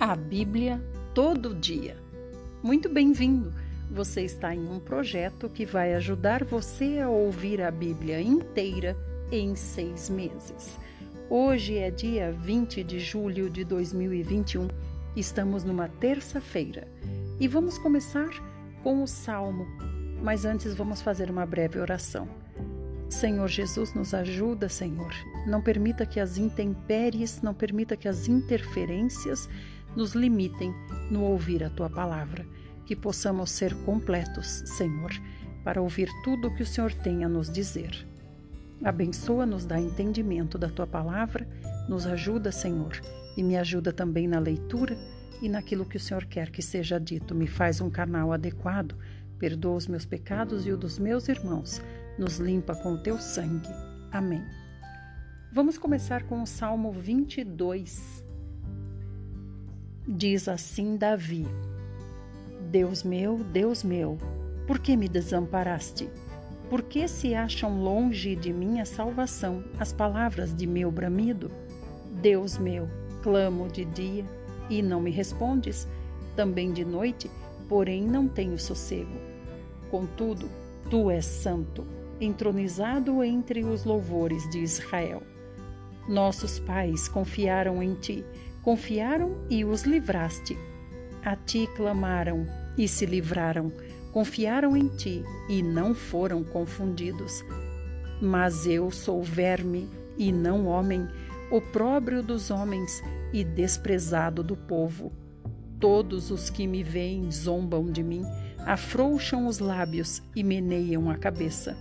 A Bíblia todo dia. Muito bem-vindo! Você está em um projeto que vai ajudar você a ouvir a Bíblia inteira em seis meses. Hoje é dia 20 de julho de 2021, estamos numa terça-feira e vamos começar com o Salmo, mas antes vamos fazer uma breve oração. Senhor Jesus, nos ajuda, Senhor. Não permita que as intempéries, não permita que as interferências nos limitem no ouvir a tua palavra. Que possamos ser completos, Senhor, para ouvir tudo o que o Senhor tem a nos dizer. Abençoa-nos, dá entendimento da tua palavra, nos ajuda, Senhor, e me ajuda também na leitura e naquilo que o Senhor quer que seja dito. Me faz um canal adequado, perdoa os meus pecados e o dos meus irmãos, nos limpa com o teu sangue. Amém. Vamos começar com o Salmo 22. Diz assim Davi: Deus meu, Deus meu, por que me desamparaste? Por que se acham longe de mim a salvação, as palavras de meu bramido? Deus meu, clamo de dia e não me respondes, também de noite, porém não tenho sossego. Contudo, tu és santo, entronizado entre os louvores de Israel. Nossos pais confiaram em ti Confiaram e os livraste. A ti clamaram e se livraram. Confiaram em ti e não foram confundidos. Mas eu sou verme e não homem, opróbrio dos homens e desprezado do povo. Todos os que me veem zombam de mim, afrouxam os lábios e meneiam a cabeça.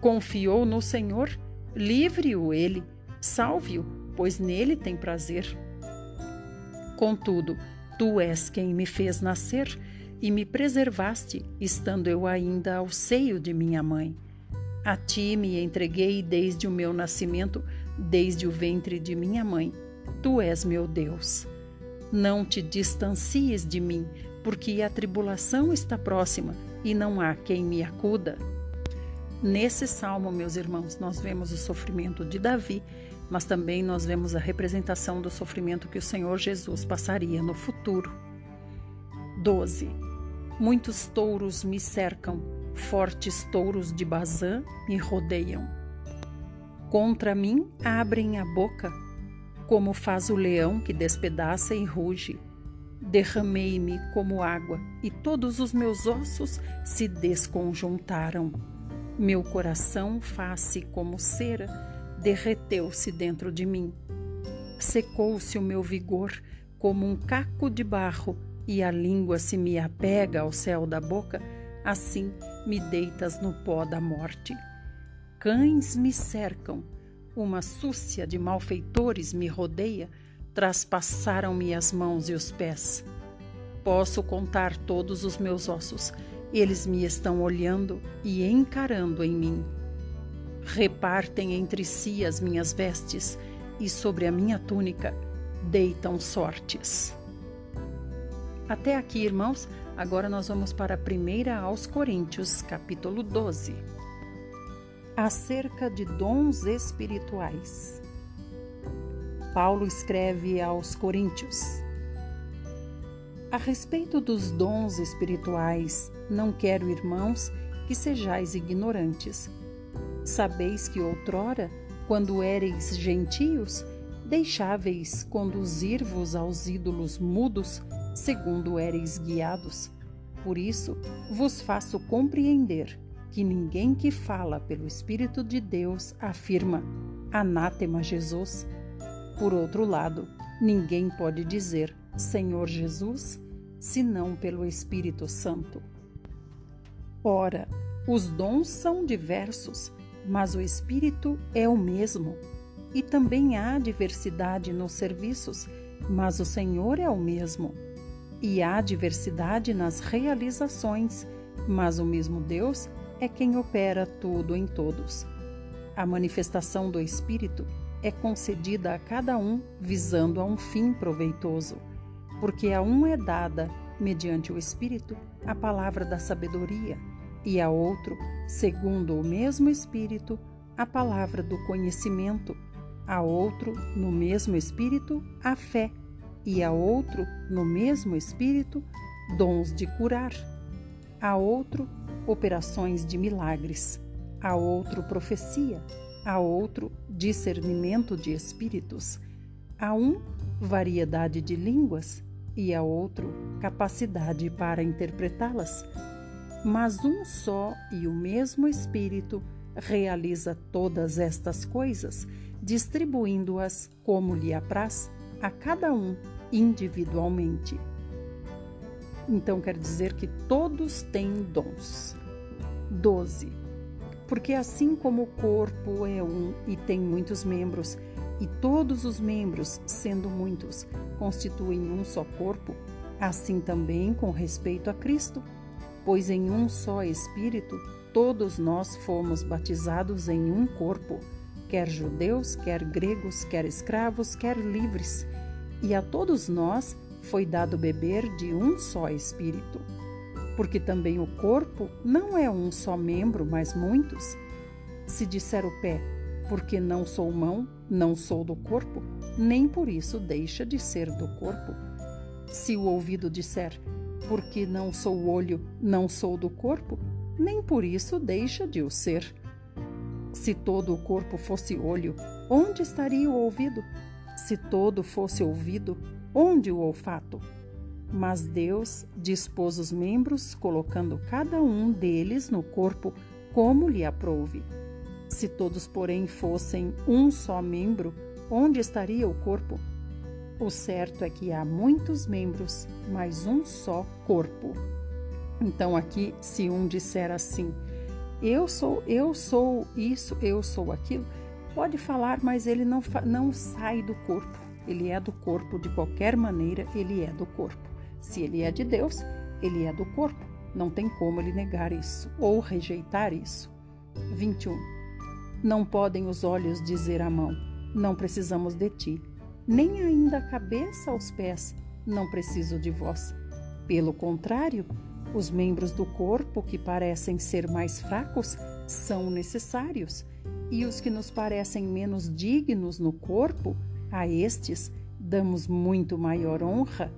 Confiou no Senhor? Livre-o ele, salve-o pois nele tem prazer. Contudo, tu és quem me fez nascer e me preservaste, estando eu ainda ao seio de minha mãe. A ti me entreguei desde o meu nascimento, desde o ventre de minha mãe. Tu és meu Deus. Não te distancies de mim, porque a tribulação está próxima e não há quem me acuda. Nesse salmo, meus irmãos, nós vemos o sofrimento de Davi mas também nós vemos a representação do sofrimento que o Senhor Jesus passaria no futuro. 12. Muitos touros me cercam, fortes touros de Bazã me rodeiam. Contra mim abrem a boca, como faz o leão que despedaça e ruge. Derramei-me como água e todos os meus ossos se desconjuntaram. Meu coração faz-se como cera derreteu-se dentro de mim. Secou-se o meu vigor como um caco de barro e a língua se me apega ao céu da boca, assim me deitas no pó da morte. Cães me cercam, uma súcia de malfeitores me rodeia, traspassaram-me as mãos e os pés. Posso contar todos os meus ossos, eles me estão olhando e encarando em mim. Repartem entre si as minhas vestes e sobre a minha túnica deitam sortes. Até aqui, irmãos, agora nós vamos para a primeira aos Coríntios, capítulo 12. Acerca de dons espirituais. Paulo escreve aos Coríntios: A respeito dos dons espirituais, não quero, irmãos, que sejais ignorantes Sabeis que outrora, quando éreis gentios, deixáveis conduzir-vos aos ídolos mudos, segundo éreis guiados. Por isso, vos faço compreender que ninguém que fala pelo Espírito de Deus afirma anátema Jesus. Por outro lado, ninguém pode dizer Senhor Jesus, senão pelo Espírito Santo. Ora, os dons são diversos, mas o espírito é o mesmo. E também há diversidade nos serviços, mas o Senhor é o mesmo. E há diversidade nas realizações, mas o mesmo Deus é quem opera tudo em todos. A manifestação do Espírito é concedida a cada um visando a um fim proveitoso, porque a um é dada, mediante o Espírito, a palavra da sabedoria e a outro, segundo o mesmo Espírito, a palavra do conhecimento, a outro, no mesmo Espírito, a fé, e a outro, no mesmo espírito, dons de curar, a outro, operações de milagres, a outro, profecia, a outro, discernimento de espíritos, a um, variedade de línguas e a outro, capacidade para interpretá-las. Mas um só e o mesmo Espírito realiza todas estas coisas, distribuindo-as como lhe apraz a cada um individualmente. Então quer dizer que todos têm dons. 12. Porque assim como o corpo é um e tem muitos membros, e todos os membros, sendo muitos, constituem um só corpo, assim também com respeito a Cristo, pois em um só Espírito todos nós fomos batizados em um corpo, quer judeus, quer gregos, quer escravos, quer livres, e a todos nós foi dado beber de um só Espírito. Porque também o corpo não é um só membro, mas muitos. Se disser o pé, porque não sou mão, não sou do corpo, nem por isso deixa de ser do corpo. Se o ouvido disser, porque não sou olho, não sou do corpo, nem por isso deixa de o ser. Se todo o corpo fosse olho, onde estaria o ouvido? Se todo fosse ouvido, onde o olfato? Mas Deus dispôs os membros, colocando cada um deles no corpo como lhe aprouve. Se todos, porém, fossem um só membro, onde estaria o corpo? O certo é que há muitos membros, mas um só corpo. Então aqui, se um disser assim, eu sou, eu sou isso, eu sou aquilo, pode falar, mas ele não, não sai do corpo. Ele é do corpo de qualquer maneira, ele é do corpo. Se ele é de Deus, ele é do corpo. Não tem como ele negar isso ou rejeitar isso. 21. Não podem os olhos dizer à mão: Não precisamos de ti, nem ainda a cabeça aos pés: Não preciso de vós. Pelo contrário, os membros do corpo que parecem ser mais fracos são necessários, e os que nos parecem menos dignos no corpo, a estes damos muito maior honra.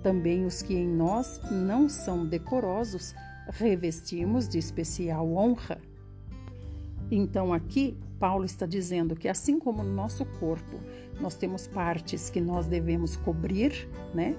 Também os que em nós não são decorosos, revestimos de especial honra. Então, aqui, Paulo está dizendo que, assim como no nosso corpo nós temos partes que nós devemos cobrir, né?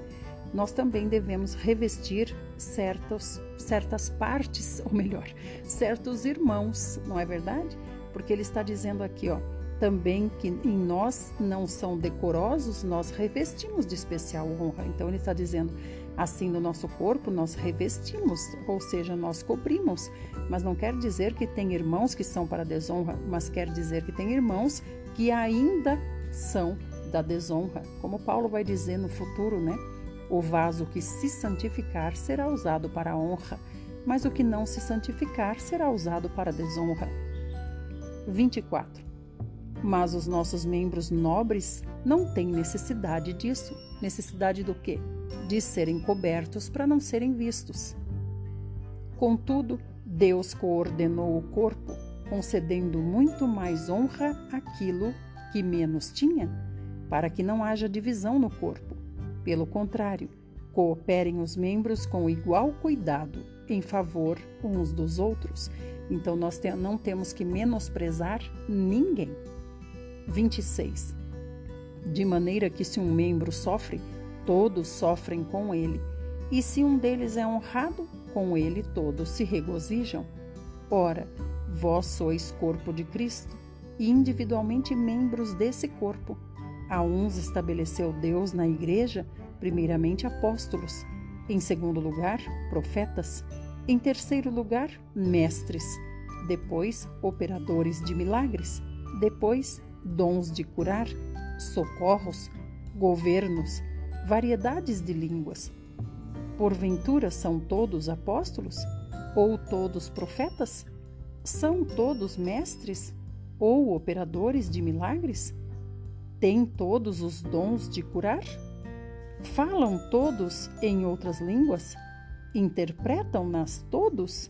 Nós também devemos revestir certos, certas partes, ou melhor, certos irmãos, não é verdade? Porque ele está dizendo aqui, ó, também que em nós não são decorosos, nós revestimos de especial honra. Então ele está dizendo, assim no nosso corpo nós revestimos, ou seja, nós cobrimos, mas não quer dizer que tem irmãos que são para desonra, mas quer dizer que tem irmãos que ainda são da desonra, como Paulo vai dizer no futuro, né? O vaso que se santificar será usado para a honra, mas o que não se santificar será usado para a desonra. 24. Mas os nossos membros nobres não têm necessidade disso. Necessidade do quê? De serem cobertos para não serem vistos. Contudo, Deus coordenou o corpo, concedendo muito mais honra àquilo que menos tinha, para que não haja divisão no corpo. Pelo contrário, cooperem os membros com igual cuidado em favor uns dos outros. Então, nós não temos que menosprezar ninguém. 26. De maneira que, se um membro sofre, todos sofrem com ele, e se um deles é honrado, com ele todos se regozijam. Ora, vós sois corpo de Cristo e individualmente membros desse corpo. A uns estabeleceu Deus na igreja, primeiramente apóstolos, em segundo lugar, profetas, em terceiro lugar, mestres, depois operadores de milagres, depois dons de curar, socorros, governos, variedades de línguas. Porventura são todos apóstolos? Ou todos profetas? São todos mestres? Ou operadores de milagres? Têm todos os dons de curar? Falam todos em outras línguas? Interpretam-nas todos?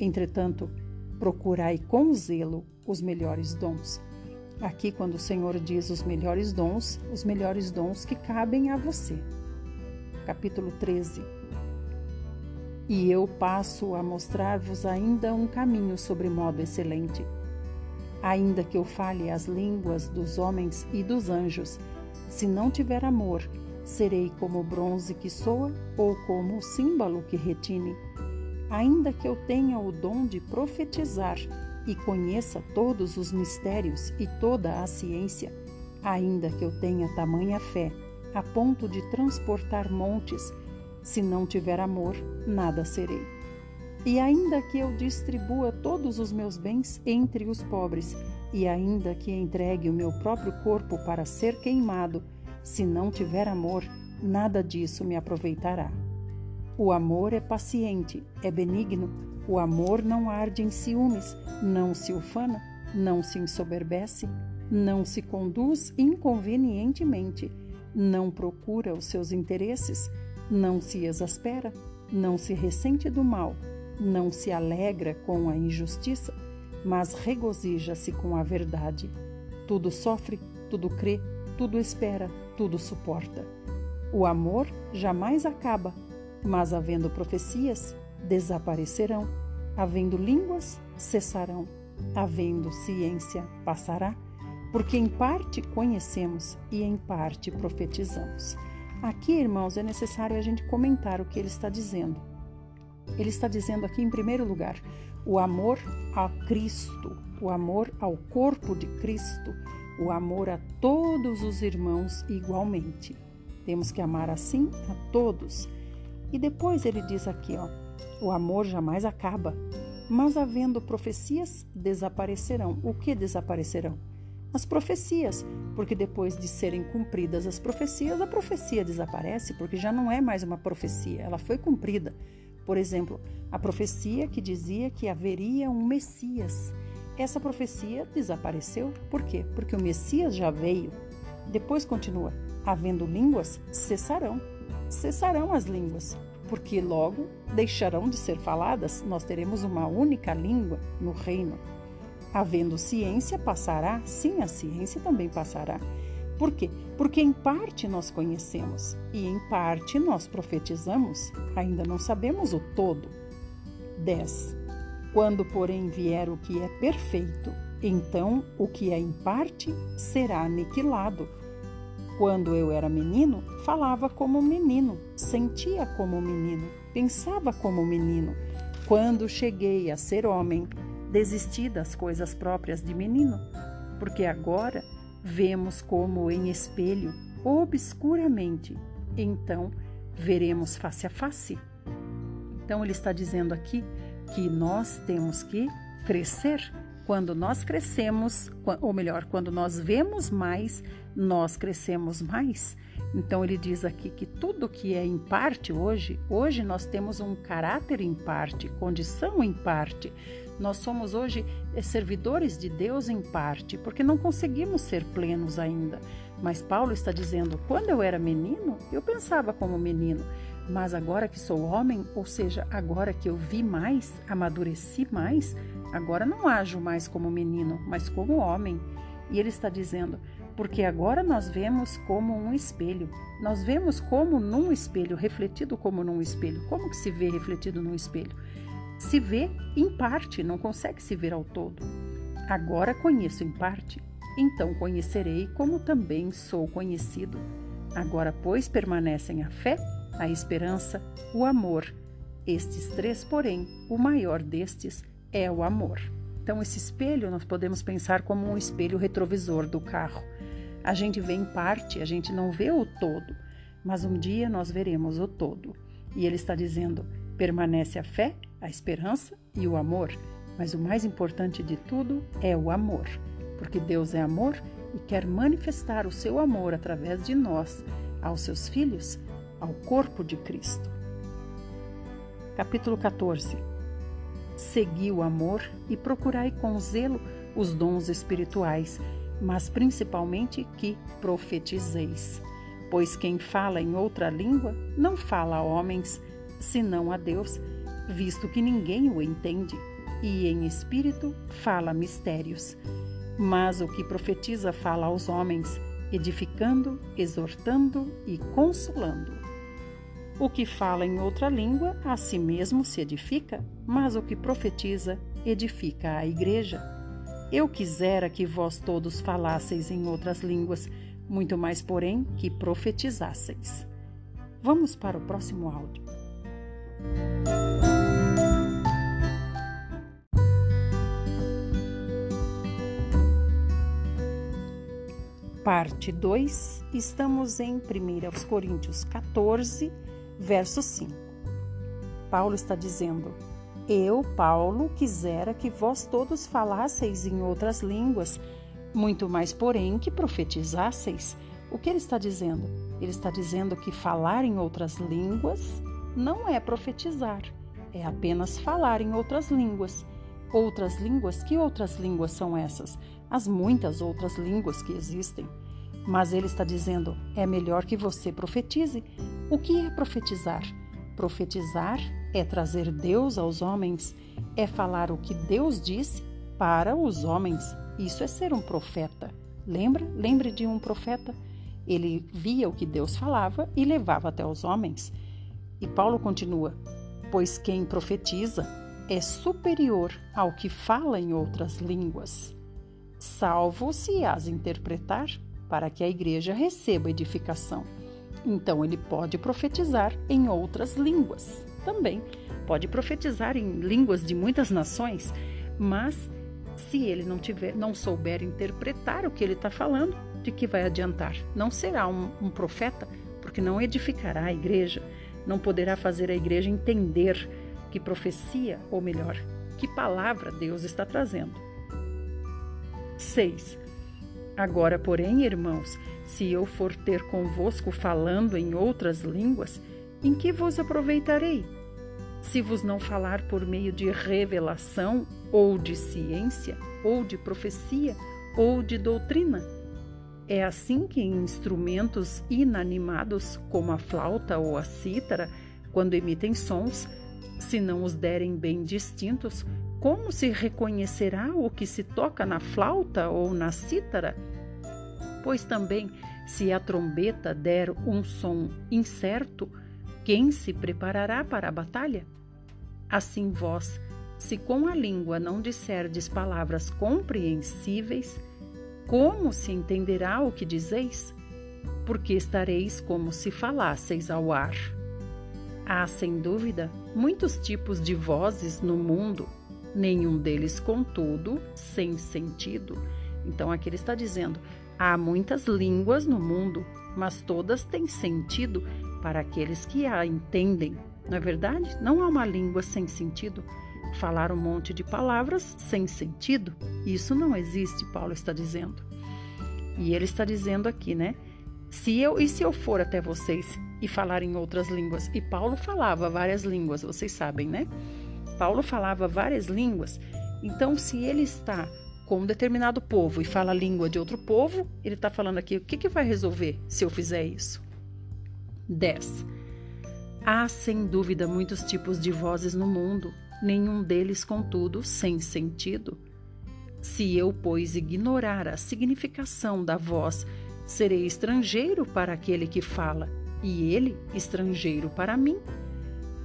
Entretanto, procurai com zelo os melhores dons Aqui, quando o Senhor diz os melhores dons, os melhores dons que cabem a você. Capítulo 13. E eu passo a mostrar-vos ainda um caminho sobre modo excelente. Ainda que eu fale as línguas dos homens e dos anjos, se não tiver amor, serei como o bronze que soa ou como o símbolo que retine. Ainda que eu tenha o dom de profetizar e conheça todos os mistérios e toda a ciência, ainda que eu tenha tamanha fé, a ponto de transportar montes, se não tiver amor, nada serei. E ainda que eu distribua todos os meus bens entre os pobres, e ainda que entregue o meu próprio corpo para ser queimado, se não tiver amor, nada disso me aproveitará. O amor é paciente, é benigno, o amor não arde em ciúmes, não se ufana, não se ensoberbece, não se conduz inconvenientemente, não procura os seus interesses, não se exaspera, não se ressente do mal, não se alegra com a injustiça, mas regozija-se com a verdade. Tudo sofre, tudo crê, tudo espera, tudo suporta. O amor jamais acaba, mas havendo profecias, desaparecerão, havendo línguas, cessarão, havendo ciência, passará, porque em parte conhecemos e em parte profetizamos. Aqui, irmãos, é necessário a gente comentar o que ele está dizendo. Ele está dizendo aqui, em primeiro lugar, o amor a Cristo, o amor ao corpo de Cristo, o amor a todos os irmãos igualmente. Temos que amar assim a todos. E depois ele diz aqui, ó, o amor jamais acaba, mas havendo profecias, desaparecerão. O que desaparecerão? As profecias, porque depois de serem cumpridas as profecias, a profecia desaparece, porque já não é mais uma profecia, ela foi cumprida. Por exemplo, a profecia que dizia que haveria um Messias. Essa profecia desapareceu. Por quê? Porque o Messias já veio. Depois continua: havendo línguas, cessarão. Cessarão as línguas, porque logo deixarão de ser faladas, nós teremos uma única língua no reino. Havendo ciência, passará, sim, a ciência também passará. Por quê? Porque em parte nós conhecemos e em parte nós profetizamos, ainda não sabemos o todo. 10. Quando, porém, vier o que é perfeito, então o que é em parte será aniquilado. Quando eu era menino, falava como menino, sentia como menino, pensava como menino. Quando cheguei a ser homem, desisti das coisas próprias de menino, porque agora vemos como em espelho, obscuramente, então veremos face a face. Então ele está dizendo aqui que nós temos que crescer quando nós crescemos, ou melhor, quando nós vemos mais, nós crescemos mais. Então ele diz aqui que tudo que é em parte hoje, hoje nós temos um caráter em parte, condição em parte. Nós somos hoje eh, servidores de Deus em parte, porque não conseguimos ser plenos ainda. Mas Paulo está dizendo: quando eu era menino, eu pensava como menino, mas agora que sou homem, ou seja, agora que eu vi mais, amadureci mais, agora não ajo mais como menino, mas como homem. E ele está dizendo: porque agora nós vemos como um espelho. Nós vemos como num espelho, refletido como num espelho. Como que se vê refletido num espelho? Se vê em parte, não consegue se ver ao todo. Agora conheço em parte, então conhecerei como também sou conhecido. Agora, pois, permanecem a fé, a esperança, o amor. Estes três, porém, o maior destes é o amor. Então, esse espelho nós podemos pensar como um espelho retrovisor do carro. A gente vê em parte, a gente não vê o todo, mas um dia nós veremos o todo. E ele está dizendo: permanece a fé, a esperança e o amor, mas o mais importante de tudo é o amor, porque Deus é amor e quer manifestar o seu amor através de nós aos seus filhos ao corpo de Cristo. Capítulo 14 Segui o amor e procurai com zelo os dons espirituais, mas principalmente que profetizeis. Pois quem fala em outra língua não fala a homens, senão a Deus, visto que ninguém o entende, e em espírito fala mistérios. Mas o que profetiza fala aos homens, edificando, exortando e consolando. O que fala em outra língua, a si mesmo se edifica, mas o que profetiza, edifica a igreja. Eu quisera que vós todos falasseis em outras línguas, muito mais, porém, que profetizasseis. Vamos para o próximo áudio. Parte 2, estamos em 1 Coríntios 14, verso 5. Paulo está dizendo: Eu, Paulo, quisera que vós todos falasseis em outras línguas, muito mais, porém, que profetizasseis. O que ele está dizendo? Ele está dizendo que falar em outras línguas não é profetizar, é apenas falar em outras línguas. Outras línguas? Que outras línguas são essas? As muitas outras línguas que existem. Mas ele está dizendo: é melhor que você profetize. O que é profetizar? Profetizar é trazer Deus aos homens, é falar o que Deus disse para os homens. Isso é ser um profeta. Lembra? Lembre de um profeta. Ele via o que Deus falava e levava até os homens. E Paulo continua: Pois quem profetiza é superior ao que fala em outras línguas, salvo se as interpretar, para que a igreja receba edificação. Então ele pode profetizar em outras línguas também. Pode profetizar em línguas de muitas nações, mas se ele não tiver, não souber interpretar o que ele está falando, de que vai adiantar? Não será um, um profeta, porque não edificará a igreja, não poderá fazer a igreja entender que profecia, ou melhor, que palavra Deus está trazendo. 6. Agora, porém, irmãos, se eu for ter convosco falando em outras línguas, em que vos aproveitarei? Se vos não falar por meio de revelação, ou de ciência, ou de profecia, ou de doutrina? É assim que em instrumentos inanimados, como a flauta ou a cítara, quando emitem sons, se não os derem bem distintos, como se reconhecerá o que se toca na flauta ou na cítara? Pois também, se a trombeta der um som incerto, quem se preparará para a batalha? Assim vós, se com a língua não disserdes palavras compreensíveis, como se entenderá o que dizeis? Porque estareis como se falasseis ao ar. Há, sem dúvida, muitos tipos de vozes no mundo, nenhum deles, contudo, sem sentido. Então, aqui ele está dizendo: há muitas línguas no mundo, mas todas têm sentido para aqueles que a entendem. Não é verdade? Não há uma língua sem sentido. Falar um monte de palavras sem sentido, isso não existe, Paulo está dizendo. E ele está dizendo aqui, né? Se eu e se eu for até vocês e falar em outras línguas. E Paulo falava várias línguas, vocês sabem, né? Paulo falava várias línguas. Então, se ele está com um determinado povo e fala a língua de outro povo, ele está falando aqui: o que, que vai resolver se eu fizer isso? 10. Há sem dúvida muitos tipos de vozes no mundo, nenhum deles, contudo, sem sentido. Se eu, pois, ignorar a significação da voz, serei estrangeiro para aquele que fala e ele estrangeiro para mim.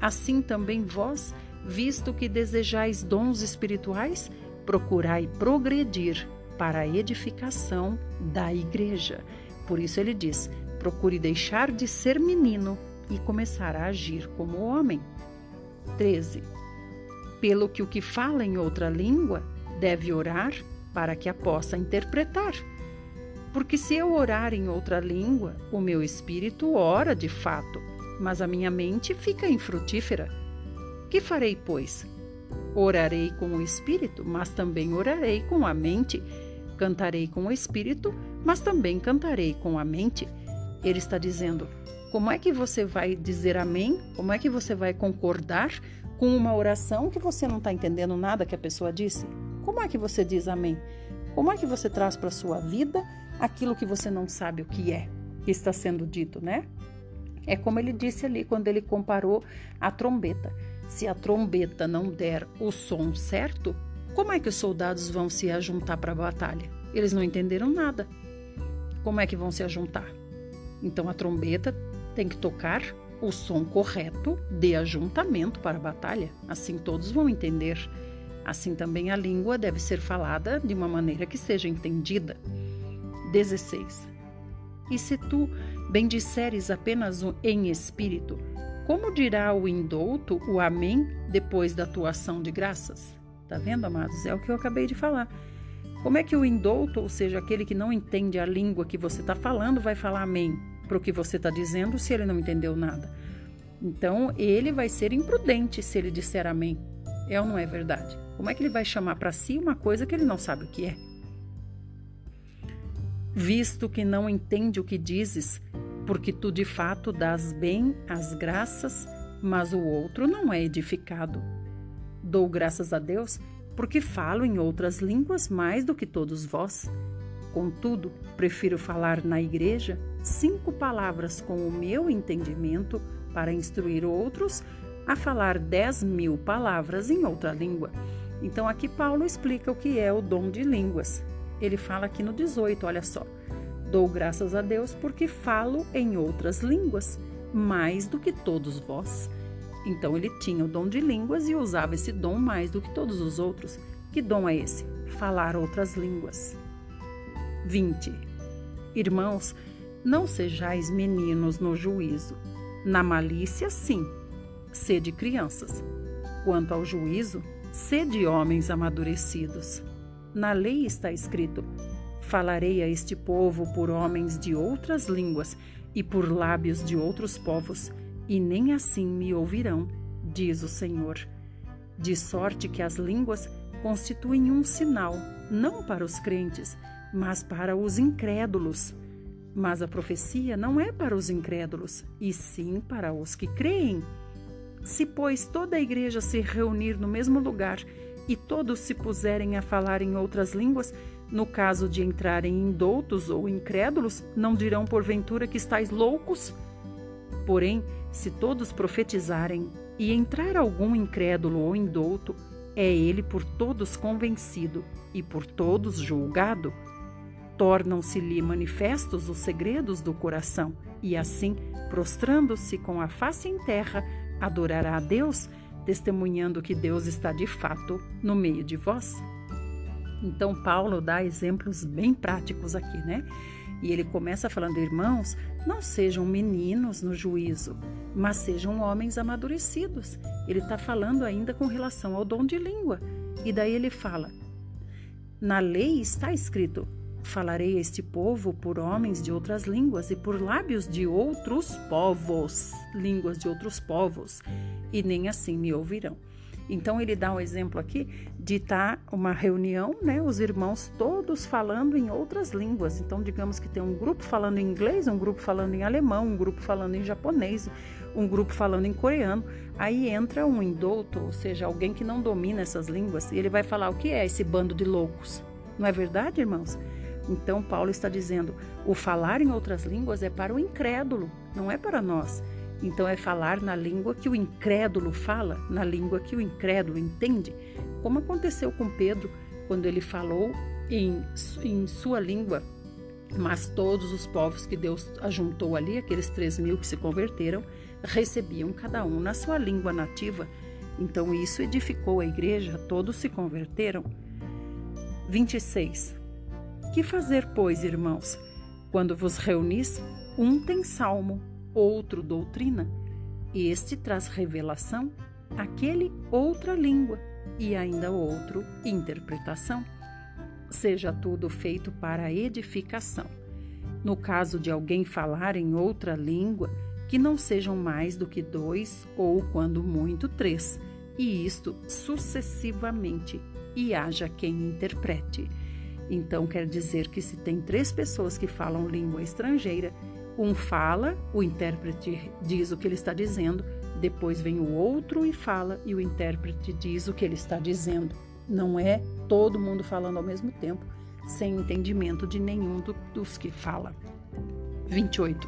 Assim também vós, visto que desejais dons espirituais, procurai progredir para a edificação da igreja. Por isso ele diz: procure deixar de ser menino e começar a agir como homem. 13. Pelo que o que fala em outra língua deve orar para que a possa interpretar porque se eu orar em outra língua, o meu espírito ora de fato, mas a minha mente fica infrutífera. Que farei, pois? Orarei com o espírito, mas também orarei com a mente. Cantarei com o espírito, mas também cantarei com a mente. Ele está dizendo: como é que você vai dizer amém? Como é que você vai concordar com uma oração que você não está entendendo nada que a pessoa disse? Como é que você diz amém? Como é que você traz para a sua vida aquilo que você não sabe o que é, que está sendo dito, né? É como ele disse ali quando ele comparou a trombeta. Se a trombeta não der o som certo, como é que os soldados vão se ajuntar para a batalha? Eles não entenderam nada. Como é que vão se ajuntar? Então a trombeta tem que tocar o som correto de ajuntamento para a batalha. Assim todos vão entender. Assim também a língua deve ser falada de uma maneira que seja entendida. 16. E se tu bendisseres apenas em espírito, como dirá o indouto o amém depois da tua ação de graças? Tá vendo, amados? É o que eu acabei de falar. Como é que o indouto, ou seja, aquele que não entende a língua que você está falando, vai falar amém para o que você está dizendo se ele não entendeu nada? Então, ele vai ser imprudente se ele disser amém. É ou não é verdade? Como é que ele vai chamar para si uma coisa que ele não sabe o que é? Visto que não entende o que dizes, porque tu de fato dás bem as graças, mas o outro não é edificado. Dou graças a Deus porque falo em outras línguas mais do que todos vós. Contudo, prefiro falar na igreja cinco palavras com o meu entendimento para instruir outros a falar dez mil palavras em outra língua. Então, aqui Paulo explica o que é o dom de línguas. Ele fala aqui no 18, olha só. Dou graças a Deus porque falo em outras línguas, mais do que todos vós. Então ele tinha o dom de línguas e usava esse dom mais do que todos os outros. Que dom é esse? Falar outras línguas. 20. Irmãos, não sejais meninos no juízo. Na malícia, sim, sede crianças. Quanto ao juízo, sede homens amadurecidos. Na lei está escrito: Falarei a este povo por homens de outras línguas e por lábios de outros povos e nem assim me ouvirão, diz o Senhor. De sorte que as línguas constituem um sinal, não para os crentes, mas para os incrédulos. Mas a profecia não é para os incrédulos, e sim para os que creem. Se, pois, toda a igreja se reunir no mesmo lugar e todos se puserem a falar em outras línguas, no caso de entrarem indoutos ou incrédulos, não dirão porventura que estáis loucos? Porém, se todos profetizarem e entrar algum incrédulo ou indouto, é ele por todos convencido e por todos julgado. Tornam-se-lhe manifestos os segredos do coração, e assim, prostrando-se com a face em terra, adorará a Deus, testemunhando que Deus está de fato no meio de vós. Então, Paulo dá exemplos bem práticos aqui, né? E ele começa falando: irmãos, não sejam meninos no juízo, mas sejam homens amadurecidos. Ele está falando ainda com relação ao dom de língua. E daí ele fala: na lei está escrito: falarei a este povo por homens de outras línguas e por lábios de outros povos, línguas de outros povos, e nem assim me ouvirão. Então ele dá um exemplo aqui de estar tá uma reunião, né, os irmãos todos falando em outras línguas. Então digamos que tem um grupo falando em inglês, um grupo falando em alemão, um grupo falando em japonês, um grupo falando em coreano. Aí entra um indouto, ou seja, alguém que não domina essas línguas, e ele vai falar o que é esse bando de loucos. Não é verdade, irmãos? Então Paulo está dizendo: o falar em outras línguas é para o incrédulo, não é para nós. Então é falar na língua que o incrédulo fala, na língua que o incrédulo entende, como aconteceu com Pedro quando ele falou em, em sua língua, mas todos os povos que Deus ajuntou ali, aqueles três mil que se converteram, recebiam cada um na sua língua nativa. Então isso edificou a igreja, todos se converteram. 26. Que fazer, pois, irmãos? Quando vos reunis, um tem salmo, outro doutrina, este traz revelação, aquele outra língua e ainda outro interpretação. Seja tudo feito para edificação. No caso de alguém falar em outra língua, que não sejam mais do que dois ou, quando muito, três, e isto sucessivamente, e haja quem interprete. Então, quer dizer que se tem três pessoas que falam língua estrangeira, um fala, o intérprete diz o que ele está dizendo, depois vem o outro e fala, e o intérprete diz o que ele está dizendo. Não é todo mundo falando ao mesmo tempo, sem entendimento de nenhum do, dos que fala. 28.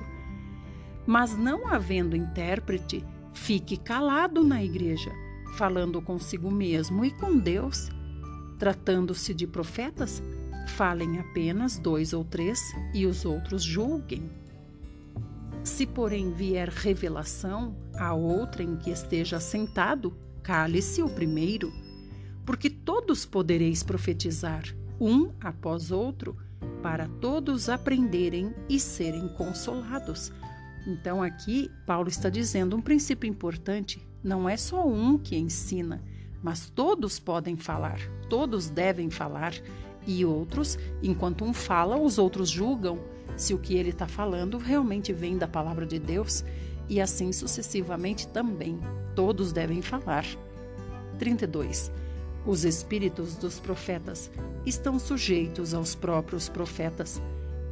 Mas não havendo intérprete, fique calado na igreja, falando consigo mesmo e com Deus. Tratando-se de profetas, falem apenas dois ou três e os outros julguem. Se, porém, vier revelação a outrem que esteja sentado, cale-se o primeiro, porque todos podereis profetizar, um após outro, para todos aprenderem e serem consolados. Então, aqui, Paulo está dizendo um princípio importante: não é só um que ensina, mas todos podem falar, todos devem falar, e outros, enquanto um fala, os outros julgam se o que ele está falando realmente vem da palavra de Deus, e assim sucessivamente também. Todos devem falar. 32. Os espíritos dos profetas estão sujeitos aos próprios profetas,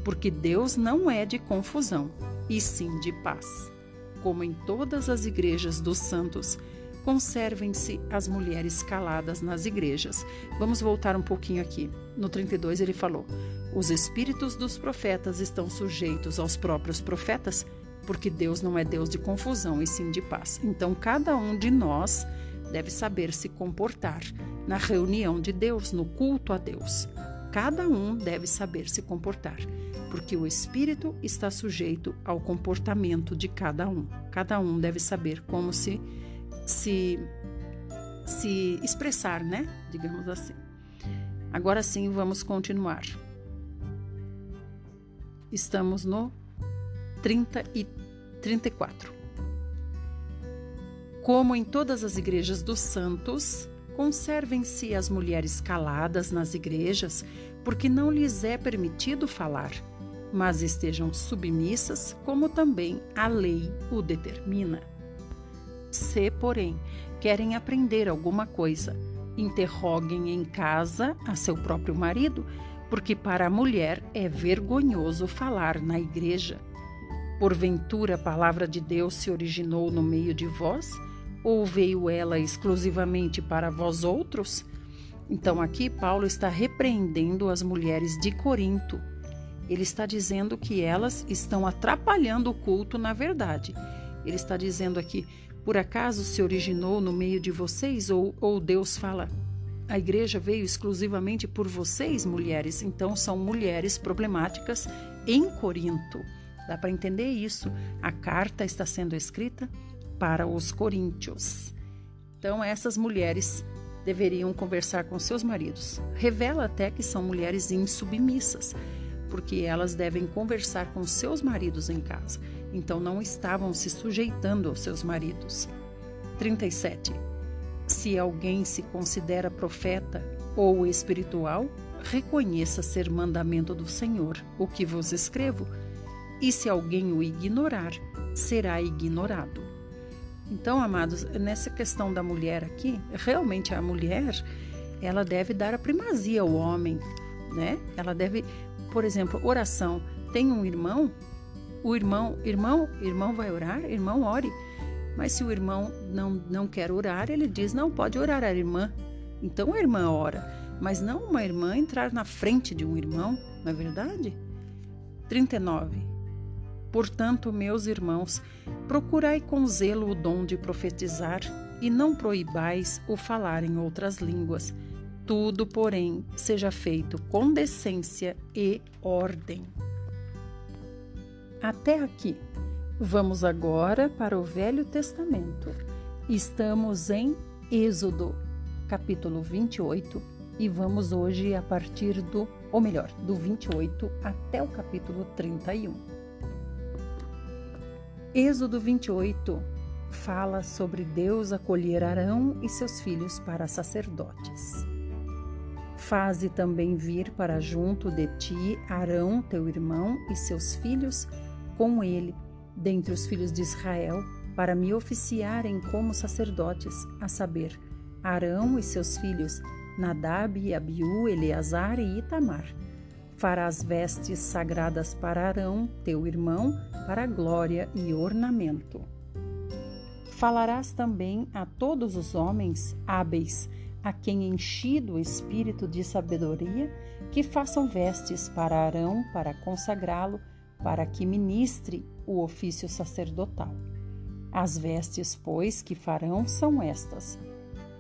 porque Deus não é de confusão, e sim de paz. Como em todas as igrejas dos santos, conservem-se as mulheres caladas nas igrejas. Vamos voltar um pouquinho aqui. No 32 ele falou: Os espíritos dos profetas estão sujeitos aos próprios profetas, porque Deus não é Deus de confusão e sim de paz. Então cada um de nós deve saber se comportar na reunião de Deus, no culto a Deus. Cada um deve saber se comportar, porque o espírito está sujeito ao comportamento de cada um. Cada um deve saber como se se se expressar, né? Digamos assim. Agora sim, vamos continuar. Estamos no 30 e 34. Como em todas as igrejas dos santos, conservem-se as mulheres caladas nas igrejas, porque não lhes é permitido falar, mas estejam submissas, como também a lei o determina. Se, porém, querem aprender alguma coisa, interroguem em casa a seu próprio marido, porque para a mulher é vergonhoso falar na igreja. Porventura a palavra de Deus se originou no meio de vós? Ou veio ela exclusivamente para vós outros? Então aqui Paulo está repreendendo as mulheres de Corinto. Ele está dizendo que elas estão atrapalhando o culto na verdade. Ele está dizendo aqui: por acaso se originou no meio de vocês? Ou, ou Deus fala, a igreja veio exclusivamente por vocês, mulheres? Então são mulheres problemáticas em Corinto. Dá para entender isso. A carta está sendo escrita para os coríntios. Então, essas mulheres deveriam conversar com seus maridos. Revela até que são mulheres insubmissas, porque elas devem conversar com seus maridos em casa. Então, não estavam se sujeitando aos seus maridos. 37. Se alguém se considera profeta ou espiritual, reconheça ser mandamento do Senhor o que vos escrevo, e se alguém o ignorar, será ignorado. Então, amados, nessa questão da mulher aqui, realmente a mulher, ela deve dar a primazia ao homem, né? Ela deve, por exemplo, oração. Tem um irmão, o irmão, irmão, irmão vai orar, irmão ore. Mas se o irmão não, não quer orar, ele diz: não pode orar a irmã. Então a irmã ora, mas não uma irmã entrar na frente de um irmão, não é verdade? 39. Portanto, meus irmãos, procurai com zelo o dom de profetizar e não proibais o falar em outras línguas. Tudo, porém, seja feito com decência e ordem. Até aqui. Vamos agora para o Velho Testamento. Estamos em Êxodo, capítulo 28, e vamos hoje a partir do, ou melhor, do 28 até o capítulo 31. Êxodo 28 fala sobre Deus acolher Arão e seus filhos para sacerdotes. Faze também vir para junto de ti Arão, teu irmão, e seus filhos com ele, dentre os filhos de Israel, para me oficiarem como sacerdotes, a saber, Arão e seus filhos, Nadab, Abiú, Eleazar e Itamar Farás vestes sagradas para Arão, teu irmão, para glória e ornamento. Falarás também a todos os homens hábeis, a quem enchido o espírito de sabedoria, que façam vestes para Arão, para consagrá-lo, para que ministre o ofício sacerdotal. As vestes, pois, que farão são estas: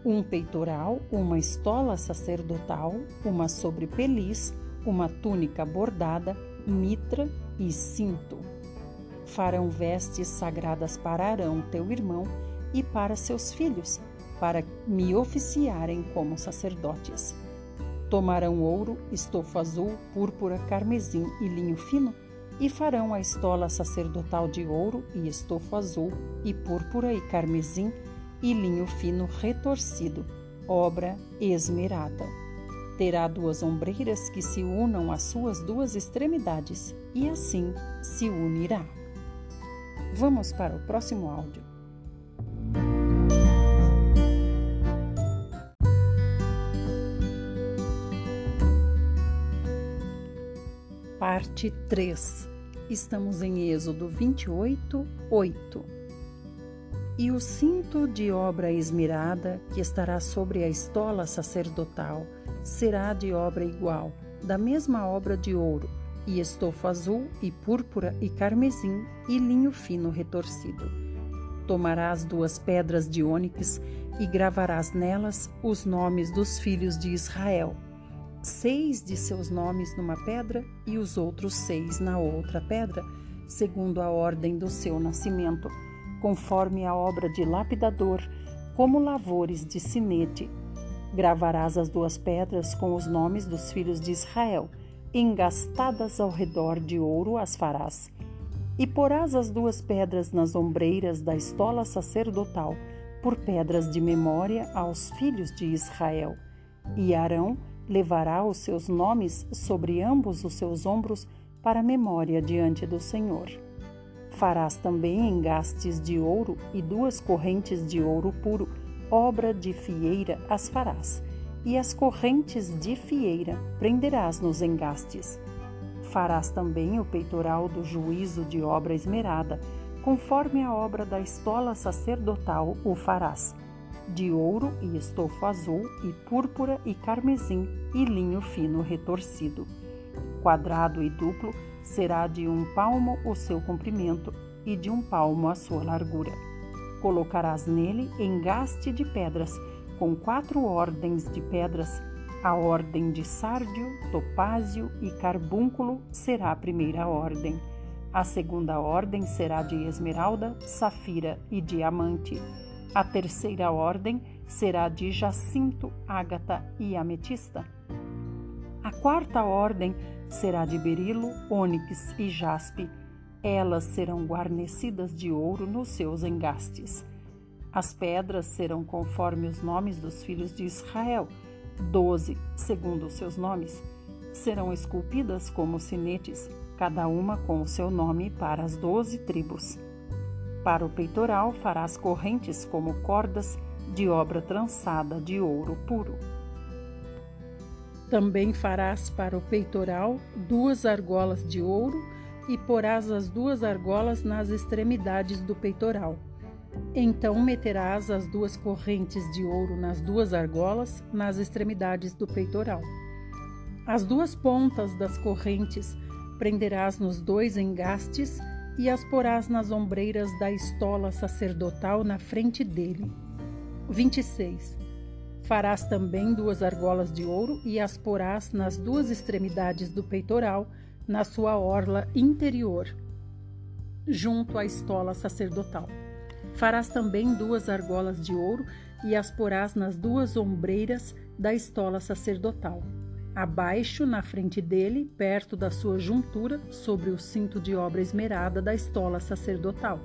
um peitoral, uma estola sacerdotal, uma sobrepeliz, uma túnica bordada, mitra e cinto. Farão vestes sagradas para Arão, teu irmão, e para seus filhos, para me oficiarem como sacerdotes. Tomarão ouro, estofo azul, púrpura, carmesim e linho fino, e farão a estola sacerdotal de ouro e estofo azul, e púrpura e carmesim, e linho fino retorcido, obra esmerada. Terá duas ombreiras que se unam às suas duas extremidades, e assim se unirá. Vamos para o próximo áudio. Parte 3. Estamos em Êxodo 28, 8. E o cinto de obra esmerada que estará sobre a estola sacerdotal será de obra igual, da mesma obra de ouro, e estofo azul, e púrpura, e carmesim, e linho fino retorcido. Tomarás duas pedras de ônix e gravarás nelas os nomes dos filhos de Israel seis de seus nomes numa pedra e os outros seis na outra pedra, segundo a ordem do seu nascimento, conforme a obra de lapidador, como lavores de sinete. Gravarás as duas pedras com os nomes dos filhos de Israel, engastadas ao redor de ouro as farás. E porás as duas pedras nas ombreiras da estola sacerdotal, por pedras de memória aos filhos de Israel. E Arão levará os seus nomes sobre ambos os seus ombros para memória diante do Senhor. Farás também engastes de ouro e duas correntes de ouro puro, obra de fieira as farás, e as correntes de fieira prenderás nos engastes. Farás também o peitoral do juízo de obra esmerada, conforme a obra da estola sacerdotal o farás de ouro e estofo azul e púrpura e carmesim e linho fino retorcido. Quadrado e duplo será de um palmo o seu comprimento e de um palmo a sua largura. Colocarás nele engaste de pedras, com quatro ordens de pedras. A ordem de sárdio, topázio e carbúnculo será a primeira ordem. A segunda ordem será de esmeralda, safira e diamante a terceira ordem será de jacinto, ágata e ametista. A quarta ordem será de berilo, ônix e jaspe. Elas serão guarnecidas de ouro nos seus engastes. As pedras serão conforme os nomes dos filhos de Israel, doze, segundo os seus nomes. Serão esculpidas como sinetes, cada uma com o seu nome para as doze tribos. Para o peitoral farás correntes como cordas de obra trançada de ouro puro. Também farás para o peitoral duas argolas de ouro e porás as duas argolas nas extremidades do peitoral. Então meterás as duas correntes de ouro nas duas argolas nas extremidades do peitoral. As duas pontas das correntes prenderás nos dois engastes e as porás nas ombreiras da estola sacerdotal na frente dele. 26. Farás também duas argolas de ouro e as porás nas duas extremidades do peitoral, na sua orla interior, junto à estola sacerdotal. Farás também duas argolas de ouro e as porás nas duas ombreiras da estola sacerdotal abaixo, na frente dele, perto da sua juntura, sobre o cinto de obra esmerada da estola sacerdotal.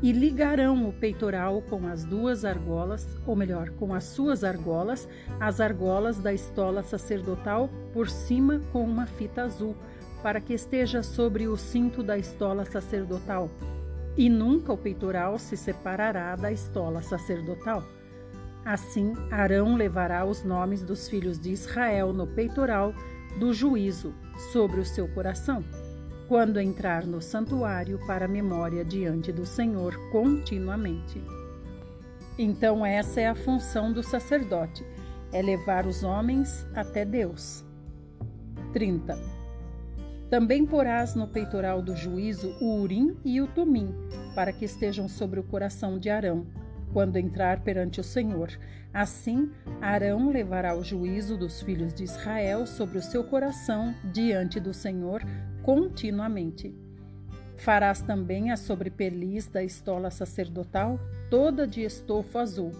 E ligarão o peitoral com as duas argolas, ou melhor, com as suas argolas, as argolas da estola sacerdotal por cima com uma fita azul, para que esteja sobre o cinto da estola sacerdotal. E nunca o peitoral se separará da estola sacerdotal. Assim, Arão levará os nomes dos filhos de Israel no peitoral do juízo sobre o seu coração, quando entrar no santuário para memória diante do Senhor continuamente. Então, essa é a função do sacerdote: é levar os homens até Deus. 30. Também porás no peitoral do juízo o urim e o tumim, para que estejam sobre o coração de Arão quando entrar perante o Senhor. Assim, Arão levará o juízo dos filhos de Israel sobre o seu coração diante do Senhor continuamente. Farás também a sobrepeliz da estola sacerdotal, toda de estofo azul.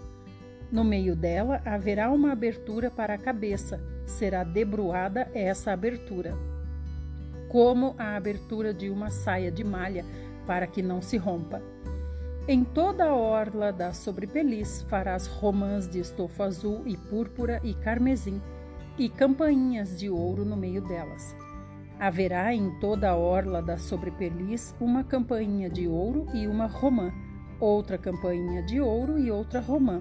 No meio dela haverá uma abertura para a cabeça, será debruada essa abertura, como a abertura de uma saia de malha, para que não se rompa. Em toda a orla da sobrepeliz farás romãs de estofo azul e púrpura e carmesim, e campainhas de ouro no meio delas. Haverá em toda a orla da sobrepeliz uma campainha de ouro e uma romã, outra campainha de ouro e outra romã.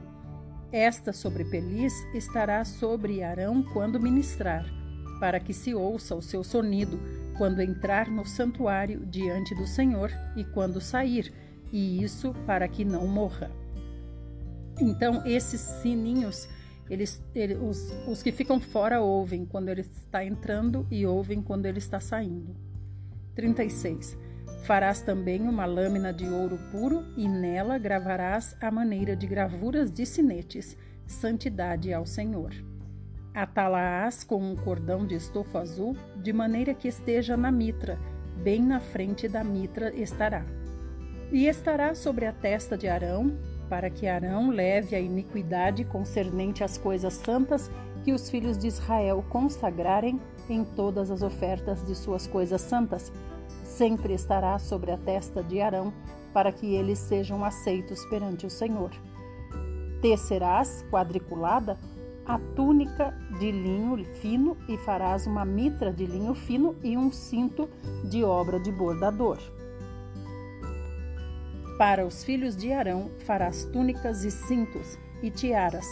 Esta sobrepeliz estará sobre Arão quando ministrar, para que se ouça o seu sonido quando entrar no santuário diante do Senhor e quando sair, e isso para que não morra. Então, esses sininhos, eles, os, os que ficam fora ouvem quando ele está entrando e ouvem quando ele está saindo. 36. Farás também uma lâmina de ouro puro e nela gravarás a maneira de gravuras de sinetes, santidade ao Senhor. Atalaás com um cordão de estofo azul, de maneira que esteja na mitra, bem na frente da mitra estará. E estará sobre a testa de Arão, para que Arão leve a iniquidade concernente às coisas santas que os filhos de Israel consagrarem em todas as ofertas de suas coisas santas. Sempre estará sobre a testa de Arão, para que eles sejam aceitos perante o Senhor. Tecerás quadriculada a túnica de linho fino e farás uma mitra de linho fino e um cinto de obra de bordador. Para os filhos de Arão farás túnicas e cintos e tiaras,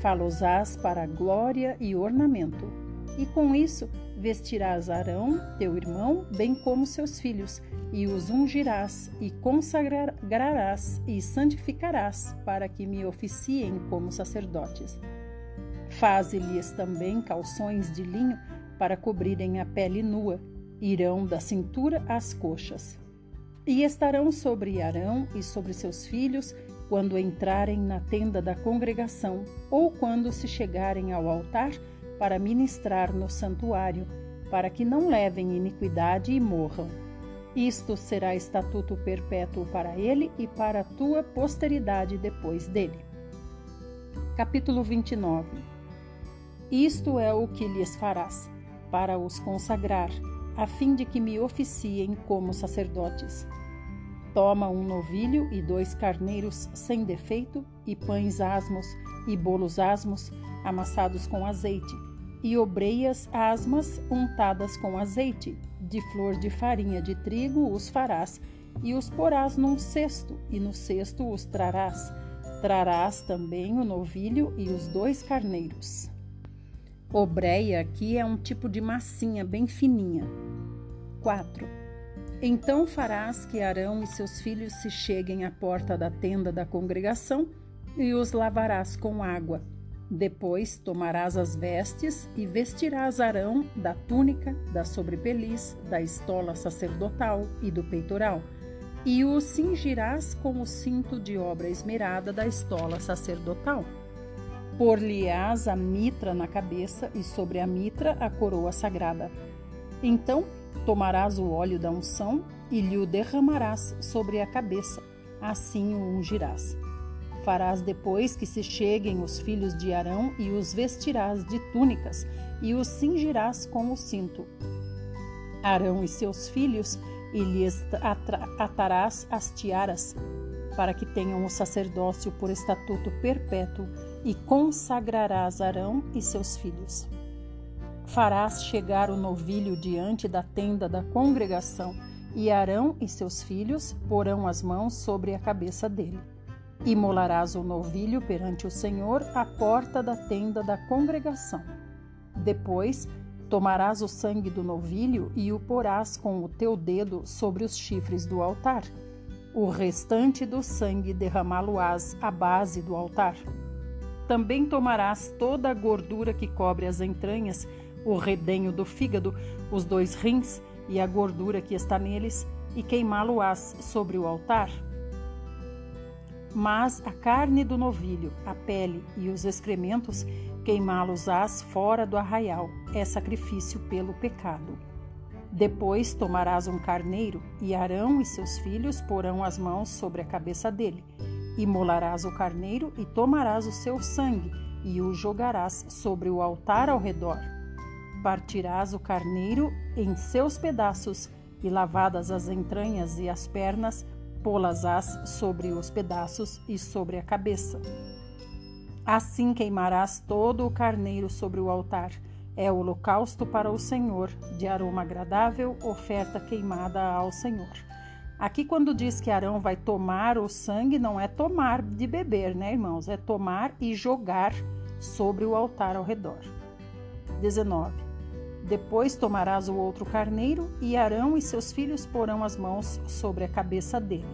falosás para glória e ornamento. E com isso vestirás Arão, teu irmão, bem como seus filhos, e os ungirás, e consagrarás e santificarás, para que me oficiem como sacerdotes. Faze-lhes também calções de linho para cobrirem a pele nua, irão da cintura às coxas. E estarão sobre Arão e sobre seus filhos quando entrarem na tenda da congregação ou quando se chegarem ao altar para ministrar no santuário, para que não levem iniquidade e morram. Isto será estatuto perpétuo para ele e para a tua posteridade depois dele. Capítulo 29 isto é o que lhes farás, para os consagrar, a fim de que me oficiem como sacerdotes. Toma um novilho e dois carneiros sem defeito, e pães asmos e bolos asmos, amassados com azeite, e obreias asmas untadas com azeite, de flor de farinha de trigo os farás, e os porás num cesto, e no cesto os trarás. Trarás também o novilho e os dois carneiros. Obreia aqui é um tipo de massinha bem fininha. 4. Então farás que Arão e seus filhos se cheguem à porta da tenda da congregação e os lavarás com água. Depois tomarás as vestes e vestirás Arão da túnica, da sobrepeliz, da estola sacerdotal e do peitoral, e o cingirás com o cinto de obra esmerada da estola sacerdotal. Por-lhe-ás a mitra na cabeça e sobre a mitra a coroa sagrada. Então tomarás o óleo da unção e lhe o derramarás sobre a cabeça, assim o ungirás. Farás depois que se cheguem os filhos de Arão e os vestirás de túnicas e os cingirás com o cinto. Arão e seus filhos e lhes atarás as tiaras, para que tenham o sacerdócio por estatuto perpétuo e consagrarás Arão e seus filhos. Farás chegar o novilho diante da tenda da congregação, e Arão e seus filhos porão as mãos sobre a cabeça dele. Imolarás o novilho perante o Senhor à porta da tenda da congregação. Depois, tomarás o sangue do novilho e o porás com o teu dedo sobre os chifres do altar. O restante do sangue derramá-lo-ás à base do altar. Também tomarás toda a gordura que cobre as entranhas, o redenho do fígado, os dois rins e a gordura que está neles, e queimá-lo-ás sobre o altar. Mas a carne do novilho, a pele e os excrementos, queimá-los-ás fora do arraial, é sacrifício pelo pecado. Depois tomarás um carneiro, e Arão e seus filhos porão as mãos sobre a cabeça dele. Imolarás o carneiro e tomarás o seu sangue, e o jogarás sobre o altar ao redor. Partirás o carneiro em seus pedaços, e lavadas as entranhas e as pernas, pô-las-ás sobre os pedaços e sobre a cabeça. Assim queimarás todo o carneiro sobre o altar. É holocausto para o Senhor, de aroma agradável, oferta queimada ao Senhor. Aqui, quando diz que Arão vai tomar o sangue, não é tomar de beber, né, irmãos? É tomar e jogar sobre o altar ao redor. 19. Depois tomarás o outro carneiro, e Arão e seus filhos porão as mãos sobre a cabeça dele.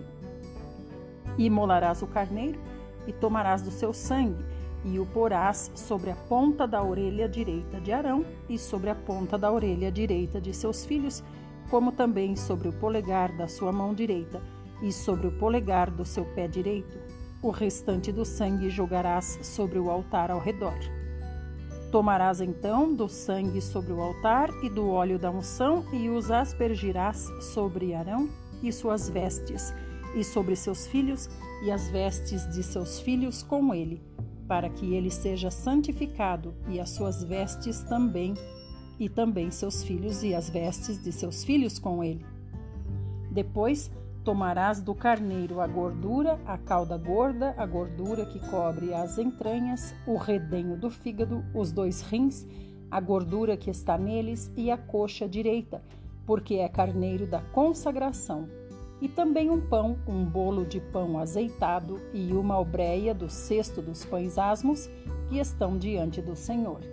E molarás o carneiro, e tomarás do seu sangue, e o porás sobre a ponta da orelha direita de Arão, e sobre a ponta da orelha direita de seus filhos, como também sobre o polegar da sua mão direita e sobre o polegar do seu pé direito. O restante do sangue jogarás sobre o altar ao redor. Tomarás então do sangue sobre o altar e do óleo da unção e os aspergirás sobre Arão e suas vestes, e sobre seus filhos e as vestes de seus filhos com ele, para que ele seja santificado e as suas vestes também e também seus filhos e as vestes de seus filhos com ele. Depois tomarás do carneiro a gordura, a cauda gorda, a gordura que cobre as entranhas, o redenho do fígado, os dois rins, a gordura que está neles e a coxa direita, porque é carneiro da consagração. E também um pão, um bolo de pão azeitado e uma obreia do cesto dos pães asmos que estão diante do Senhor.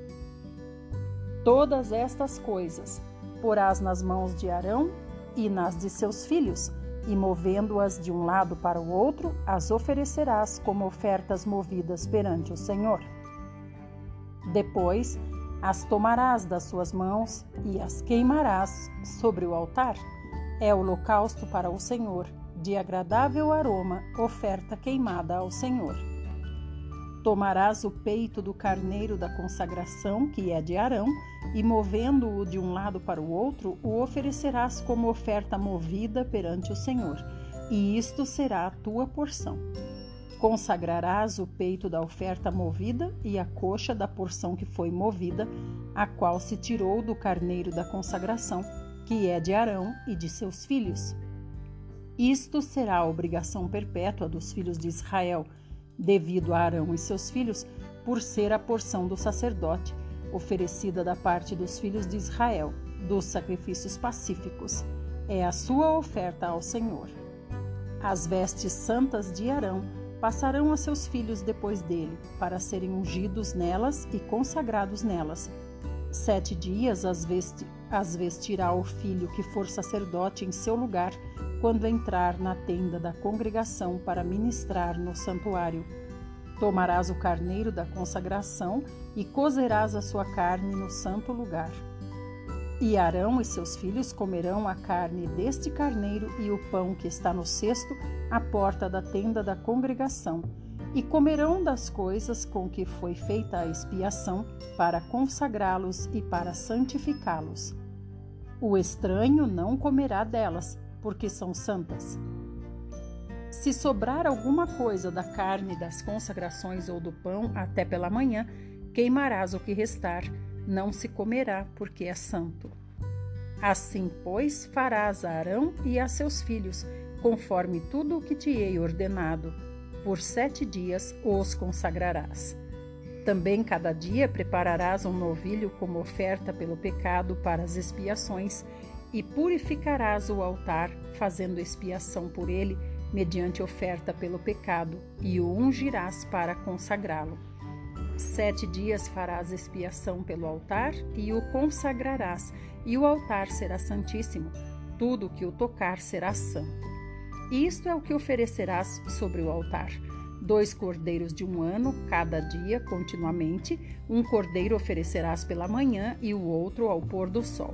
Todas estas coisas porás nas mãos de Arão e nas de seus filhos, e movendo-as de um lado para o outro, as oferecerás como ofertas movidas perante o Senhor. Depois as tomarás das suas mãos e as queimarás sobre o altar. É holocausto para o Senhor, de agradável aroma, oferta queimada ao Senhor. Tomarás o peito do carneiro da consagração, que é de Arão, e movendo-o de um lado para o outro, o oferecerás como oferta movida perante o Senhor, e isto será a tua porção. Consagrarás o peito da oferta movida e a coxa da porção que foi movida, a qual se tirou do carneiro da consagração, que é de Arão e de seus filhos. Isto será a obrigação perpétua dos filhos de Israel devido a Arão e seus filhos, por ser a porção do sacerdote, oferecida da parte dos filhos de Israel, dos sacrifícios pacíficos. É a sua oferta ao Senhor. As vestes santas de Arão passarão a seus filhos depois dele, para serem ungidos nelas e consagrados nelas. Sete dias as, vesti as vestirá o filho que for sacerdote em seu lugar, quando entrar na tenda da congregação para ministrar no santuário. Tomarás o carneiro da consagração e cozerás a sua carne no santo lugar. E Arão e seus filhos comerão a carne deste carneiro e o pão que está no cesto à porta da tenda da congregação, e comerão das coisas com que foi feita a expiação, para consagrá-los e para santificá-los. O estranho não comerá delas, porque são santas. Se sobrar alguma coisa da carne das consagrações ou do pão até pela manhã, queimarás o que restar, não se comerá, porque é santo. Assim, pois, farás a Arão e a seus filhos, conforme tudo o que te hei ordenado. Por sete dias os consagrarás. Também cada dia prepararás um novilho como oferta pelo pecado para as expiações, e purificarás o altar, fazendo expiação por ele, mediante oferta pelo pecado, e o ungirás para consagrá-lo. Sete dias farás expiação pelo altar e o consagrarás, e o altar será santíssimo. Tudo que o tocar será santo. Isto é o que oferecerás sobre o altar: dois cordeiros de um ano, cada dia, continuamente. Um cordeiro oferecerás pela manhã e o outro ao pôr do sol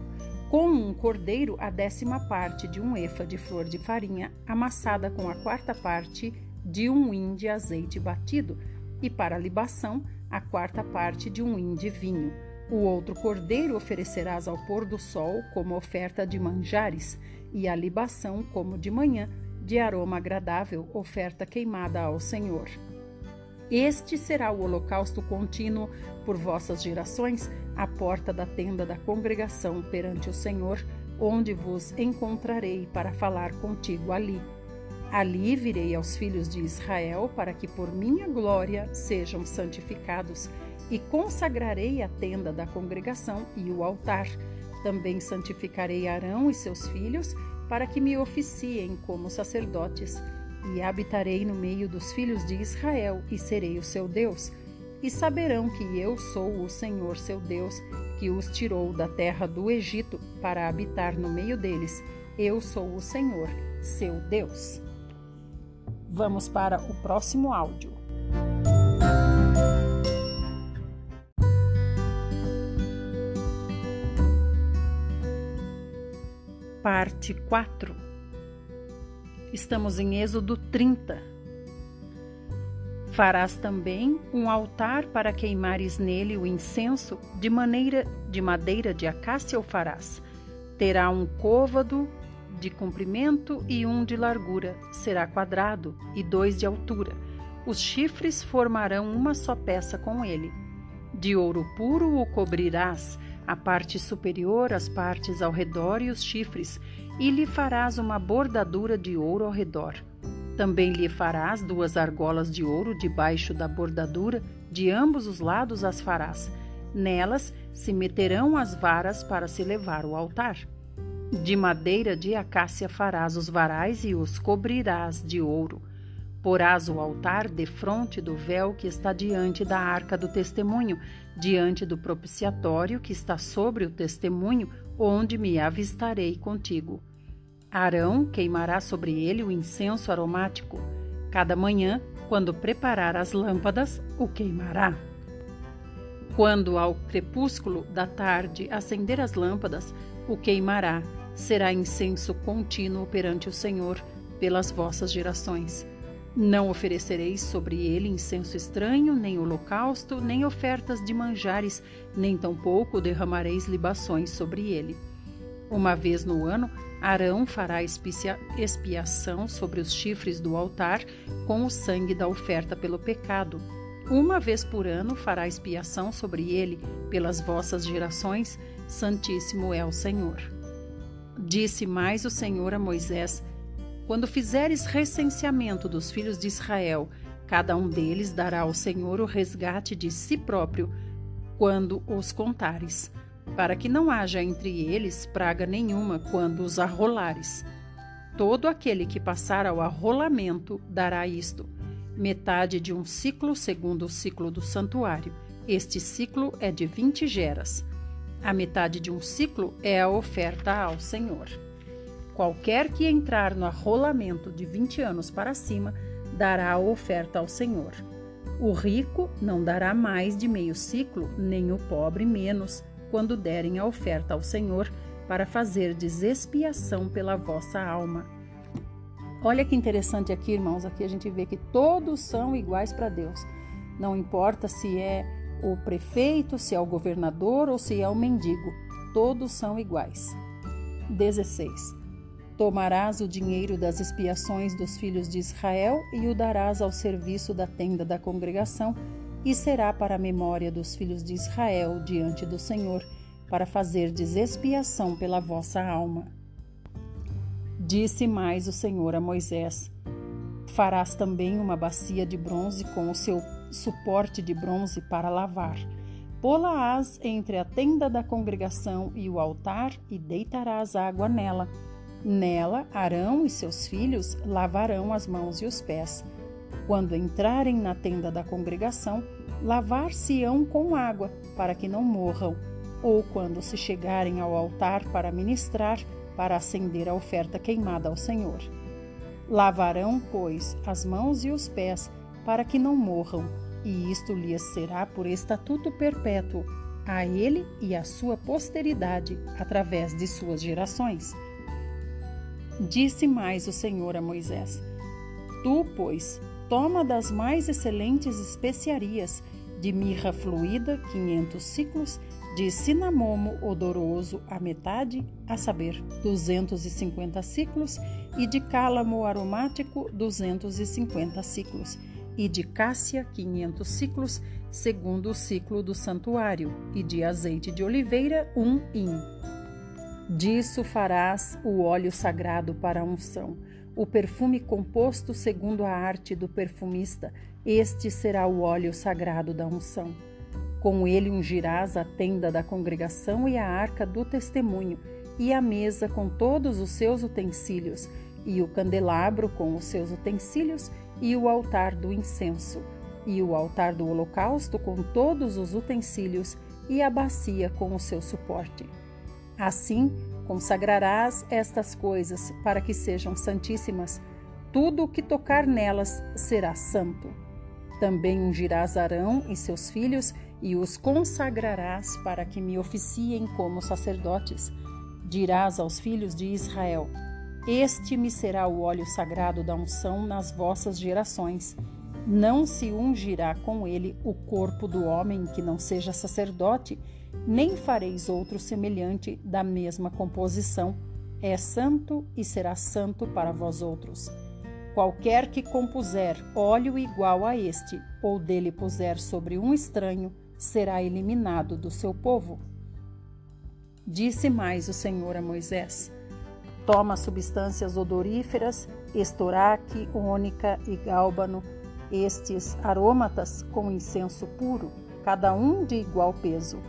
com um cordeiro a décima parte de um efa de flor de farinha, amassada com a quarta parte de um hin de azeite batido, e para a libação, a quarta parte de um hin de vinho. O outro cordeiro oferecerás ao pôr do sol como oferta de manjares, e a libação como de manhã, de aroma agradável, oferta queimada ao Senhor. Este será o holocausto contínuo por vossas gerações, à porta da tenda da congregação perante o Senhor, onde vos encontrarei para falar contigo ali. Ali virei aos filhos de Israel para que por minha glória sejam santificados, e consagrarei a tenda da congregação e o altar. Também santificarei Arão e seus filhos para que me oficiem como sacerdotes, e habitarei no meio dos filhos de Israel e serei o seu Deus. E saberão que eu sou o Senhor seu Deus, que os tirou da terra do Egito para habitar no meio deles. Eu sou o Senhor, seu Deus. Vamos para o próximo áudio. Parte 4 Estamos em Êxodo 30. Farás também um altar para queimares nele o incenso, de maneira de madeira de acácia o farás. Terá um côvado de comprimento e um de largura, será quadrado, e dois de altura. Os chifres formarão uma só peça com ele. De ouro puro o cobrirás, a parte superior, as partes ao redor e os chifres, e lhe farás uma bordadura de ouro ao redor. Também lhe farás duas argolas de ouro debaixo da bordadura, de ambos os lados as farás. Nelas se meterão as varas para se levar o altar. De madeira de acácia farás os varais e os cobrirás de ouro. Porás o altar defronte do véu que está diante da arca do testemunho, diante do propiciatório que está sobre o testemunho, onde me avistarei contigo. Arão queimará sobre ele o incenso aromático. Cada manhã, quando preparar as lâmpadas, o queimará. Quando ao crepúsculo da tarde acender as lâmpadas, o queimará. Será incenso contínuo perante o Senhor pelas vossas gerações. Não oferecereis sobre ele incenso estranho, nem holocausto, nem ofertas de manjares, nem tampouco derramareis libações sobre ele. Uma vez no ano, Arão fará expiação sobre os chifres do altar com o sangue da oferta pelo pecado. Uma vez por ano fará expiação sobre ele pelas vossas gerações, Santíssimo é o Senhor. Disse mais o Senhor a Moisés: quando fizeres recenseamento dos filhos de Israel, cada um deles dará ao Senhor o resgate de si próprio, quando os contares, para que não haja entre eles praga nenhuma quando os arrolares. Todo aquele que passar ao arrolamento dará isto: metade de um ciclo segundo o ciclo do santuário. Este ciclo é de vinte geras. A metade de um ciclo é a oferta ao Senhor. Qualquer que entrar no arrolamento de 20 anos para cima dará a oferta ao Senhor. O rico não dará mais de meio ciclo, nem o pobre menos, quando derem a oferta ao Senhor, para fazer desexpiação pela vossa alma. Olha que interessante aqui, irmãos. Aqui a gente vê que todos são iguais para Deus. Não importa se é o prefeito, se é o governador ou se é o mendigo, todos são iguais. 16. Tomarás o dinheiro das expiações dos filhos de Israel e o darás ao serviço da tenda da congregação, e será para a memória dos filhos de Israel diante do Senhor, para fazer expiação pela vossa alma. Disse mais o Senhor a Moisés: Farás também uma bacia de bronze com o seu suporte de bronze para lavar. Pô-la-ás entre a tenda da congregação e o altar e deitarás água nela Nela, Arão e seus filhos lavarão as mãos e os pés. Quando entrarem na tenda da congregação, lavar-se-ão com água, para que não morram, ou quando se chegarem ao altar para ministrar, para acender a oferta queimada ao Senhor. Lavarão, pois, as mãos e os pés, para que não morram, e isto lhes será por estatuto perpétuo, a ele e à sua posteridade, através de suas gerações. Disse mais o Senhor a Moisés: Tu, pois, Toma das mais excelentes especiarias, de mirra fluida, 500 ciclos, de cinamomo odoroso a metade, a saber, 250 ciclos, e de cálamo aromático, 250 ciclos, e de cássia, 500 ciclos, segundo o ciclo do santuário, e de azeite de oliveira, um in. Disso farás o óleo sagrado para a unção, o perfume composto segundo a arte do perfumista, este será o óleo sagrado da unção. Com ele ungirás a tenda da congregação e a arca do testemunho, e a mesa com todos os seus utensílios, e o candelabro com os seus utensílios, e o altar do incenso, e o altar do holocausto com todos os utensílios, e a bacia com o seu suporte. Assim, consagrarás estas coisas para que sejam santíssimas. Tudo o que tocar nelas será santo. Também ungirás Arão e seus filhos e os consagrarás para que me oficiem como sacerdotes. Dirás aos filhos de Israel: Este me será o óleo sagrado da unção nas vossas gerações. Não se ungirá com ele o corpo do homem que não seja sacerdote, nem fareis outro semelhante da mesma composição. É santo e será santo para vós outros. Qualquer que compuser óleo igual a este, ou dele puser sobre um estranho, será eliminado do seu povo. Disse mais o Senhor a Moisés: Toma substâncias odoríferas, estoraque, ônica e gálbano, estes aromatas com incenso puro, cada um de igual peso.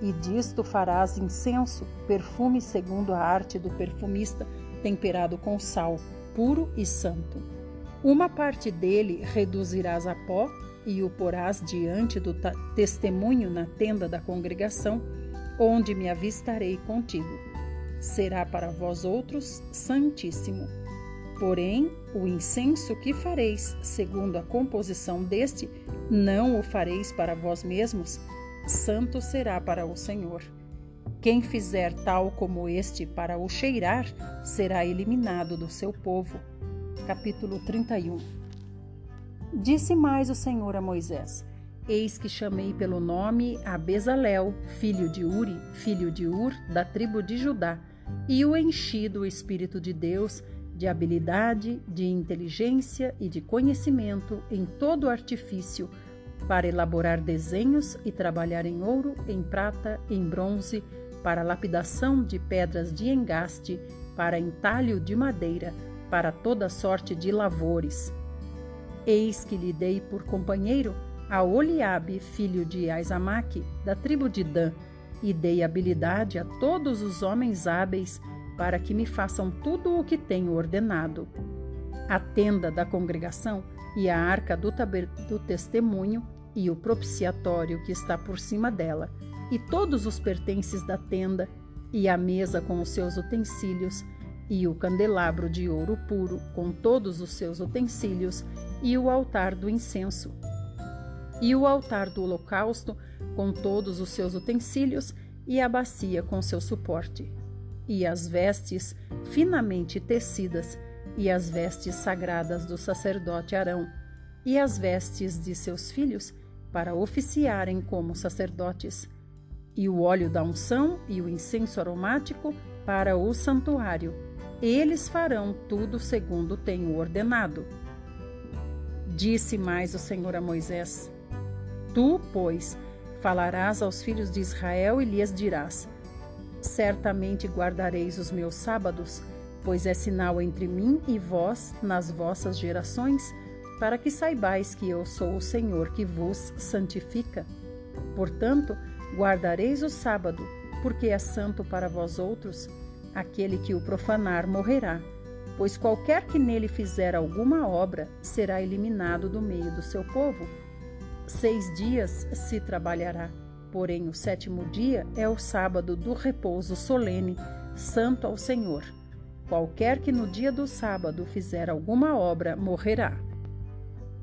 E disto farás incenso, perfume segundo a arte do perfumista, temperado com sal, puro e santo. Uma parte dele reduzirás a pó e o porás diante do testemunho na tenda da congregação, onde me avistarei contigo. Será para vós outros santíssimo. Porém, o incenso que fareis, segundo a composição deste, não o fareis para vós mesmos, santo será para o Senhor. Quem fizer tal como este para o cheirar, será eliminado do seu povo capítulo 31. Disse mais o Senhor a Moisés: Eis que chamei pelo nome a Bezalel, filho de Uri, filho de Ur, da tribo de Judá, e o enchi do Espírito de Deus, de habilidade, de inteligência e de conhecimento em todo artifício, para elaborar desenhos e trabalhar em ouro, em prata, em bronze, para lapidação de pedras de engaste, para entalho de madeira, para toda sorte de lavores. Eis que lhe dei por companheiro a Oliabe, filho de Aizamaque, da tribo de Dan, e dei habilidade a todos os homens hábeis para que me façam tudo o que tenho ordenado. A tenda da congregação e a arca do, do testemunho e o propiciatório que está por cima dela, e todos os pertences da tenda, e a mesa com os seus utensílios, e o candelabro de ouro puro com todos os seus utensílios, e o altar do incenso, e o altar do holocausto com todos os seus utensílios, e a bacia com seu suporte, e as vestes finamente tecidas, e as vestes sagradas do sacerdote Arão, e as vestes de seus filhos, para oficiarem como sacerdotes, e o óleo da unção e o incenso aromático para o santuário, eles farão tudo segundo tenho ordenado. Disse mais o Senhor a Moisés: Tu, pois, falarás aos filhos de Israel e lhes dirás: Certamente guardareis os meus sábados, pois é sinal entre mim e vós nas vossas gerações, para que saibais que eu sou o Senhor que vos santifica. Portanto, guardareis o sábado, porque é santo para vós outros Aquele que o profanar morrerá, pois qualquer que nele fizer alguma obra será eliminado do meio do seu povo. Seis dias se trabalhará, porém o sétimo dia é o sábado do repouso solene, santo ao Senhor. Qualquer que no dia do sábado fizer alguma obra morrerá.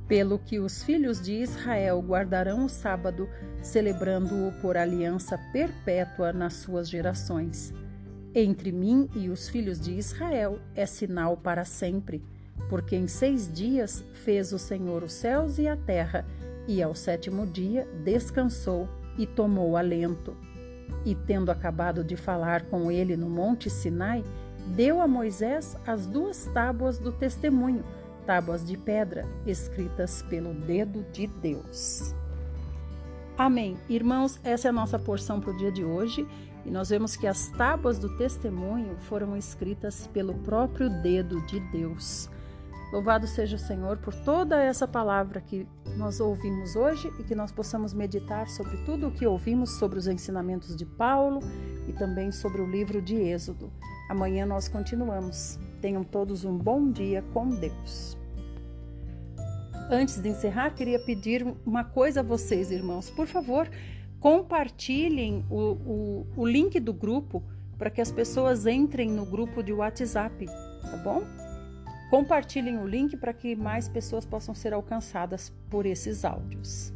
Pelo que os filhos de Israel guardarão o sábado, celebrando-o por aliança perpétua nas suas gerações. Entre mim e os filhos de Israel é sinal para sempre. porque em seis dias fez o Senhor os céus e a terra, e ao sétimo dia descansou e tomou alento. E tendo acabado de falar com ele no monte Sinai, deu a Moisés as duas tábuas do testemunho, tábuas de pedra, escritas pelo dedo de Deus. Amém. Irmãos, essa é a nossa porção para o dia de hoje. E nós vemos que as tábuas do testemunho foram escritas pelo próprio dedo de Deus. Louvado seja o Senhor por toda essa palavra que nós ouvimos hoje e que nós possamos meditar sobre tudo o que ouvimos sobre os ensinamentos de Paulo e também sobre o livro de Êxodo. Amanhã nós continuamos. Tenham todos um bom dia com Deus. Antes de encerrar, queria pedir uma coisa a vocês, irmãos. Por favor, compartilhem o, o, o link do grupo para que as pessoas entrem no grupo de WhatsApp, tá bom? Compartilhem o link para que mais pessoas possam ser alcançadas por esses áudios.